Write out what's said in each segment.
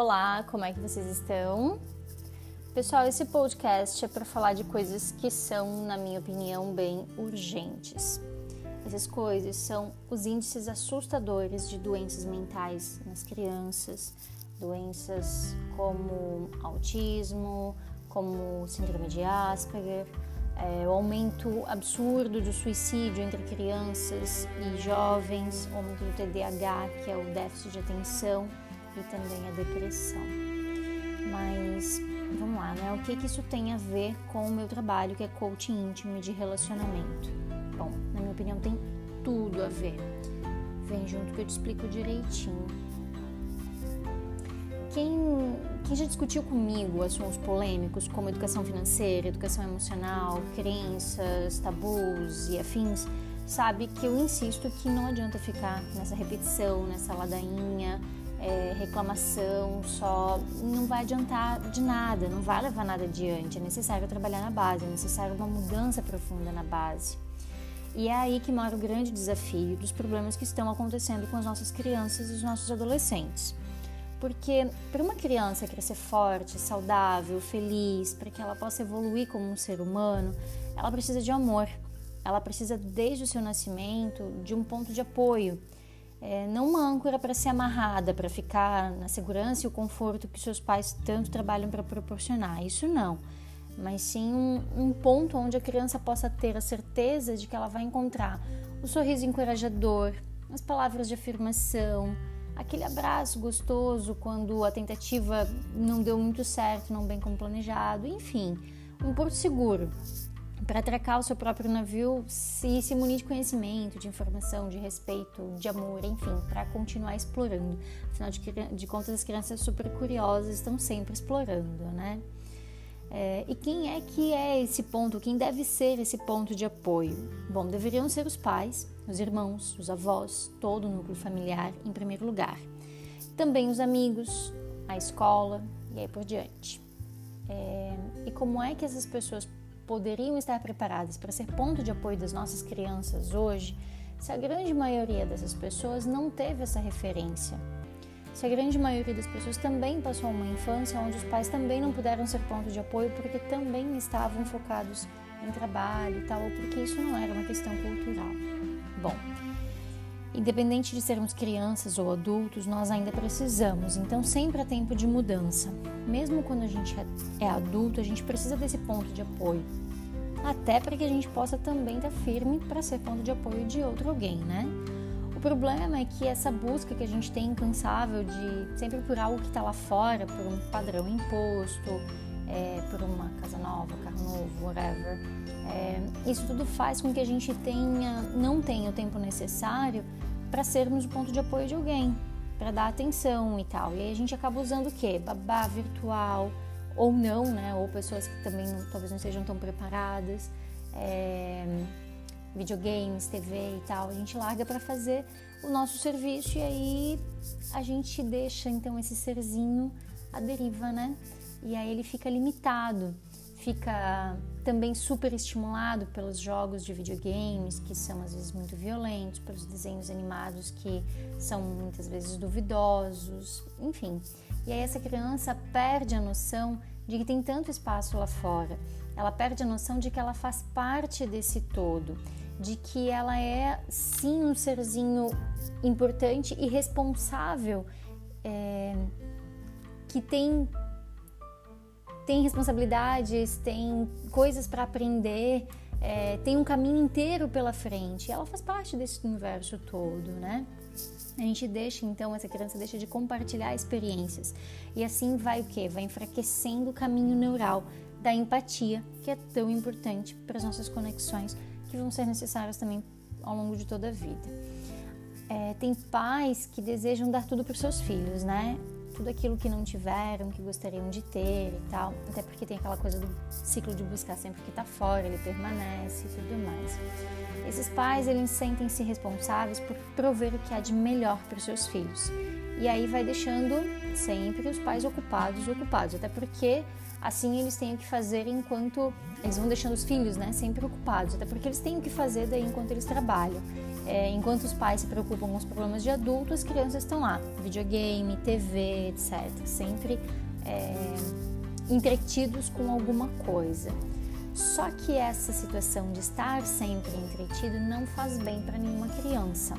Olá, como é que vocês estão? Pessoal, esse podcast é para falar de coisas que são, na minha opinião, bem urgentes. Essas coisas são os índices assustadores de doenças mentais nas crianças, doenças como autismo, como síndrome de Asperger, é, o aumento absurdo do suicídio entre crianças e jovens, o aumento do TDAH, que é o déficit de atenção também a depressão. Mas vamos lá, né? O que, que isso tem a ver com o meu trabalho, que é coaching íntimo e de relacionamento? Bom, na minha opinião, tem tudo a ver. Vem junto que eu te explico direitinho. Quem, quem já discutiu comigo assuntos polêmicos como educação financeira, educação emocional, crenças, tabus e afins, sabe que eu insisto que não adianta ficar nessa repetição, nessa ladainha, é, reclamação só não vai adiantar de nada, não vai levar nada adiante. É necessário trabalhar na base, é necessário uma mudança profunda na base. E é aí que mora o grande desafio dos problemas que estão acontecendo com as nossas crianças e os nossos adolescentes. Porque para uma criança crescer forte, saudável, feliz, para que ela possa evoluir como um ser humano, ela precisa de amor. Ela precisa, desde o seu nascimento, de um ponto de apoio é, não uma âncora para ser amarrada, para ficar na segurança e o conforto que seus pais tanto trabalham para proporcionar. Isso não. Mas sim um, um ponto onde a criança possa ter a certeza de que ela vai encontrar o sorriso encorajador, as palavras de afirmação, aquele abraço gostoso quando a tentativa não deu muito certo, não bem como planejado, enfim, um porto seguro para atracar o seu próprio navio se, se munir de conhecimento, de informação, de respeito, de amor, enfim, para continuar explorando. Afinal de, de, contas, as crianças super curiosas estão sempre explorando, né? É, e quem é que é esse ponto? Quem deve ser esse ponto de apoio? Bom, deveriam ser os pais, os irmãos, os avós, todo o núcleo familiar em primeiro lugar. Também os amigos, a escola e aí por diante. É, e como é que essas pessoas poderiam estar preparadas para ser ponto de apoio das nossas crianças hoje, se a grande maioria dessas pessoas não teve essa referência? Se a grande maioria das pessoas também passou uma infância onde os pais também não puderam ser ponto de apoio porque também estavam focados em trabalho e tal, ou porque isso não era uma questão cultural. Bom, Independente de sermos crianças ou adultos, nós ainda precisamos, então sempre há tempo de mudança. Mesmo quando a gente é, adulto, a gente precisa desse ponto de apoio. Até para que a gente possa também estar firme para ser ponto de apoio de outro alguém, né? O problema é que essa busca que a gente tem incansável de sempre por algo que está lá fora, por um padrão imposto, é, por uma casa nova, carro novo, whatever, é, isso tudo faz com que a gente tenha, não tenha o tempo necessário para sermos o ponto de apoio de alguém, para dar atenção e tal. E aí a gente acaba usando o quê? Babá virtual ou não, né? Ou pessoas que também não, talvez não sejam tão preparadas, é, videogames, TV e tal. A gente larga para fazer o nosso serviço e aí a gente deixa então esse serzinho à deriva, né? E aí ele fica limitado fica também super estimulado pelos jogos de videogames, que são às vezes muito violentos, pelos desenhos animados que são muitas vezes duvidosos, enfim. E aí essa criança perde a noção de que tem tanto espaço lá fora. Ela perde a noção de que ela faz parte desse todo, de que ela é sim um serzinho importante e responsável, é, que tem tem responsabilidades, tem coisas para aprender, é, tem um caminho inteiro pela frente. Ela faz parte desse universo todo, né? A gente deixa então essa criança deixa de compartilhar experiências e assim vai o que? Vai enfraquecendo o caminho neural da empatia, que é tão importante para as nossas conexões que vão ser necessárias também ao longo de toda a vida. É, tem pais que desejam dar tudo para os seus filhos, né? Tudo aquilo que não tiveram, que gostariam de ter e tal. Até porque tem aquela coisa do ciclo de buscar sempre que está fora, ele permanece e tudo mais. Esses pais, eles sentem-se responsáveis por prover o que há de melhor para os seus filhos. E aí vai deixando sempre os pais ocupados, ocupados, até porque assim eles têm o que fazer enquanto eles vão deixando os filhos, né, sempre ocupados, até porque eles têm o que fazer daí enquanto eles trabalham. É, enquanto os pais se preocupam com os problemas de adulto, as crianças estão lá, videogame, TV, etc. Sempre é, entretidos com alguma coisa. Só que essa situação de estar sempre entretido não faz bem para nenhuma criança.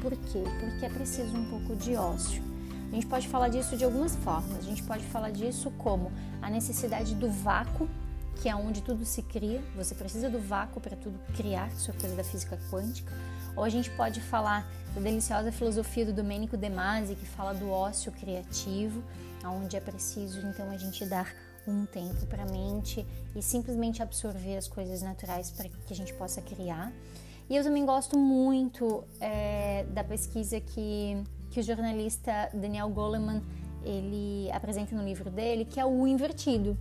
Por quê? Porque é preciso um pouco de ócio. A gente pode falar disso de algumas formas. A gente pode falar disso como a necessidade do vácuo, que é onde tudo se cria. Você precisa do vácuo para tudo criar, isso é coisa da física quântica. Ou a gente pode falar da deliciosa filosofia do Domenico De Masi, que fala do ócio criativo, onde é preciso então a gente dar um tempo para a mente e simplesmente absorver as coisas naturais para que a gente possa criar. E eu também gosto muito é, da pesquisa que, que o jornalista Daniel Goleman ele apresenta no livro dele, que é o invertido.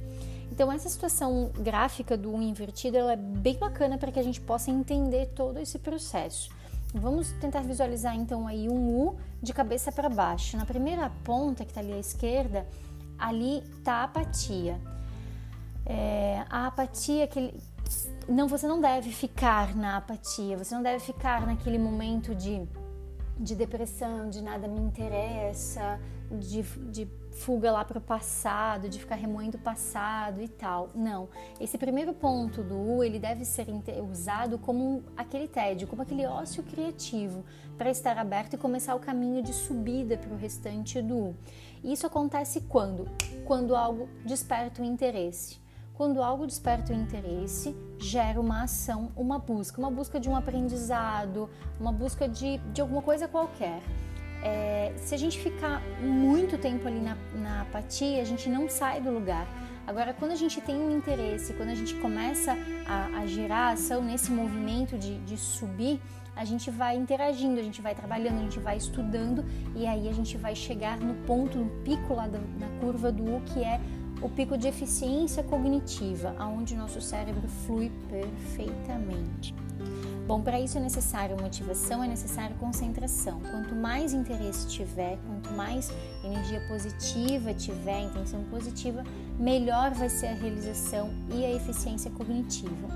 Então essa situação gráfica do U invertido ela é bem bacana para que a gente possa entender todo esse processo. Vamos tentar visualizar então aí um U de cabeça para baixo. Na primeira ponta que está ali à esquerda, ali está a apatia. É, a apatia que não você não deve ficar na apatia, você não deve ficar naquele momento de, de depressão, de nada me interessa, de, de fuga lá para o passado, de ficar remoendo o passado e tal. Não. Esse primeiro ponto do U, ele deve ser usado como aquele tédio, como aquele ócio criativo, para estar aberto e começar o caminho de subida para o restante do U. Isso acontece quando? Quando algo desperta o interesse. Quando algo desperta o interesse, gera uma ação, uma busca, uma busca de um aprendizado, uma busca de, de alguma coisa qualquer. É, se a gente ficar muito tempo ali na, na apatia, a gente não sai do lugar. Agora, quando a gente tem um interesse, quando a gente começa a, a gerar ação nesse movimento de, de subir, a gente vai interagindo, a gente vai trabalhando, a gente vai estudando e aí a gente vai chegar no ponto, no pico lá da, na curva do U, que é o pico de eficiência cognitiva, aonde o nosso cérebro flui perfeitamente. Bom, para isso é necessário motivação, é necessário concentração. Quanto mais interesse tiver, quanto mais energia positiva tiver, intenção positiva, melhor vai ser a realização e a eficiência cognitiva.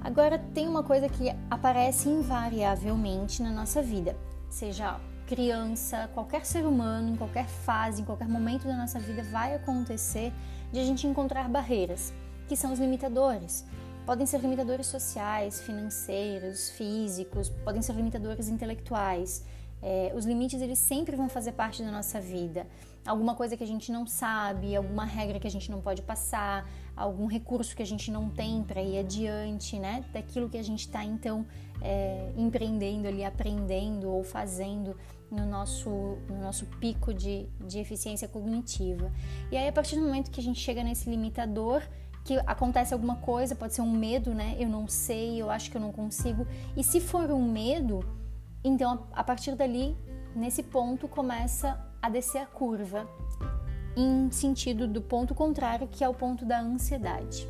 Agora, tem uma coisa que aparece invariavelmente na nossa vida, seja criança, qualquer ser humano, em qualquer fase, em qualquer momento da nossa vida, vai acontecer de a gente encontrar barreiras, que são os limitadores. Podem ser limitadores sociais, financeiros, físicos, podem ser limitadores intelectuais. É, os limites eles sempre vão fazer parte da nossa vida. Alguma coisa que a gente não sabe, alguma regra que a gente não pode passar, algum recurso que a gente não tem para ir adiante, né? Daquilo que a gente está então é, empreendendo ali, aprendendo ou fazendo no nosso, no nosso pico de, de eficiência cognitiva. E aí, a partir do momento que a gente chega nesse limitador, que acontece alguma coisa, pode ser um medo, né? Eu não sei, eu acho que eu não consigo. E se for um medo, então a partir dali, nesse ponto, começa a descer a curva em sentido do ponto contrário, que é o ponto da ansiedade.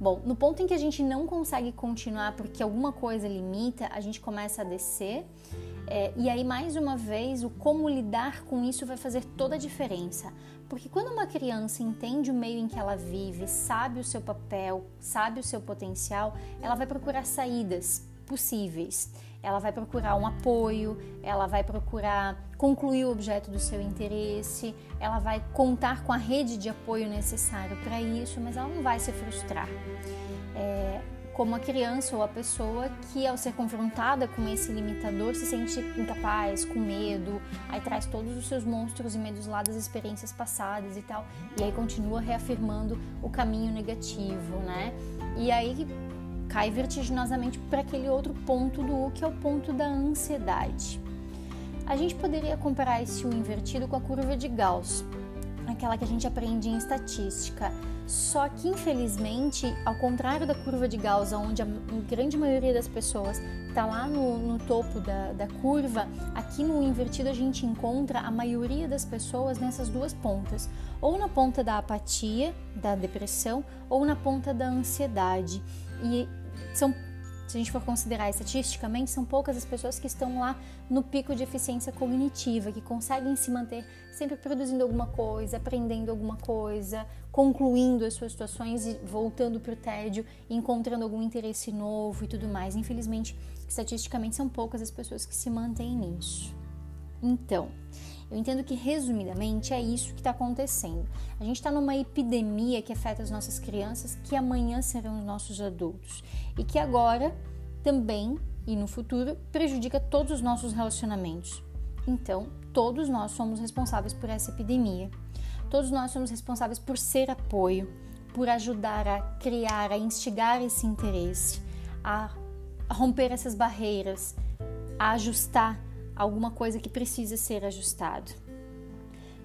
Bom, no ponto em que a gente não consegue continuar porque alguma coisa limita, a gente começa a descer. É, e aí, mais uma vez, o como lidar com isso vai fazer toda a diferença. Porque quando uma criança entende o meio em que ela vive, sabe o seu papel, sabe o seu potencial, ela vai procurar saídas possíveis. Ela vai procurar um apoio, ela vai procurar concluir o objeto do seu interesse, ela vai contar com a rede de apoio necessário para isso, mas ela não vai se frustrar. É, como a criança ou a pessoa que, ao ser confrontada com esse limitador, se sente incapaz, com medo, aí traz todos os seus monstros e medos lá das experiências passadas e tal, e aí continua reafirmando o caminho negativo, né? E aí cai vertiginosamente para aquele outro ponto do U, que é o ponto da ansiedade. A gente poderia comparar esse U invertido com a curva de Gauss, aquela que a gente aprende em estatística. Só que, infelizmente, ao contrário da curva de Gauss, onde a grande maioria das pessoas está lá no, no topo da, da, curva, aqui no invertido a gente encontra a maioria das pessoas nessas duas pontas, ou na ponta da apatia, da depressão, ou na ponta da ansiedade. E são se a gente for considerar estatisticamente, são poucas as pessoas que estão lá no pico de eficiência cognitiva, que conseguem se manter sempre produzindo alguma coisa, aprendendo alguma coisa, concluindo as suas situações e voltando para o tédio, encontrando algum interesse novo e tudo mais. Infelizmente, estatisticamente, são poucas as pessoas que se mantêm nisso. Então, eu entendo que, resumidamente, é isso que está acontecendo. A gente está numa epidemia que afeta as nossas crianças, que amanhã serão os nossos adultos, e que agora também e no futuro prejudica todos os nossos relacionamentos. Então, todos nós somos responsáveis por essa epidemia. Todos nós somos responsáveis por ser apoio, por ajudar a criar, a instigar esse interesse, a romper essas barreiras, a ajustar alguma coisa que precisa ser ajustado.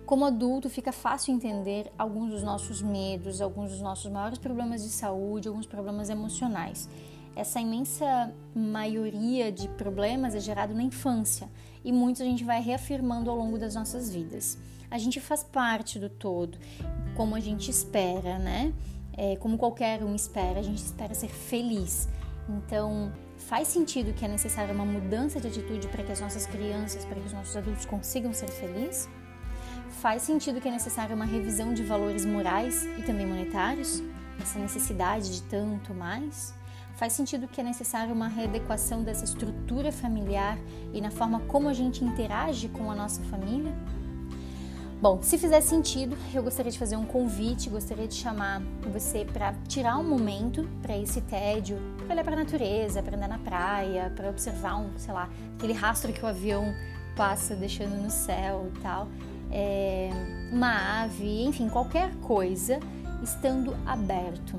Como adulto, fica fácil entender alguns dos nossos medos, alguns dos nossos maiores problemas de saúde, alguns problemas emocionais. Essa imensa maioria de problemas é gerado na infância e muitos a gente vai reafirmando ao longo das nossas vidas. A gente faz parte do todo, como a gente espera, né? É, como qualquer um espera, a gente espera ser feliz. Então, faz sentido que é necessária uma mudança de atitude para que as nossas crianças, para que os nossos adultos consigam ser felizes? Faz sentido que é necessária uma revisão de valores morais e também monetários? Essa necessidade de tanto mais? Faz sentido que é necessária uma readequação dessa estrutura familiar e na forma como a gente interage com a nossa família? Bom, se fizer sentido, eu gostaria de fazer um convite, gostaria de chamar você para tirar um momento para esse tédio, para olhar para a natureza, para andar na praia, para observar um, sei lá, aquele rastro que o avião passa deixando no céu e tal, é, uma ave, enfim, qualquer coisa estando aberto.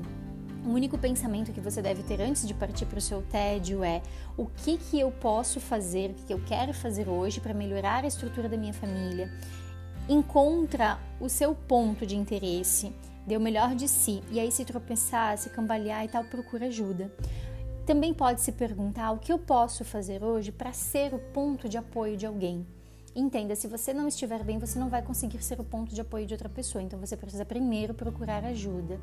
O único pensamento que você deve ter antes de partir para o seu tédio é o que, que eu posso fazer, o que, que eu quero fazer hoje para melhorar a estrutura da minha família, encontra o seu ponto de interesse, dê o melhor de si, e aí se tropeçar, se cambalear e tal, procura ajuda. Também pode se perguntar o que eu posso fazer hoje para ser o ponto de apoio de alguém. Entenda, se você não estiver bem, você não vai conseguir ser o ponto de apoio de outra pessoa, então você precisa primeiro procurar ajuda.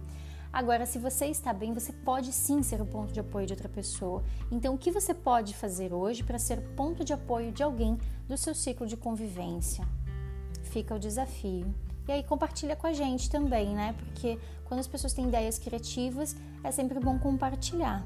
Agora, se você está bem, você pode sim ser o ponto de apoio de outra pessoa. Então, o que você pode fazer hoje para ser ponto de apoio de alguém do seu ciclo de convivência? Fica o desafio. E aí compartilha com a gente também, né? Porque quando as pessoas têm ideias criativas, é sempre bom compartilhar.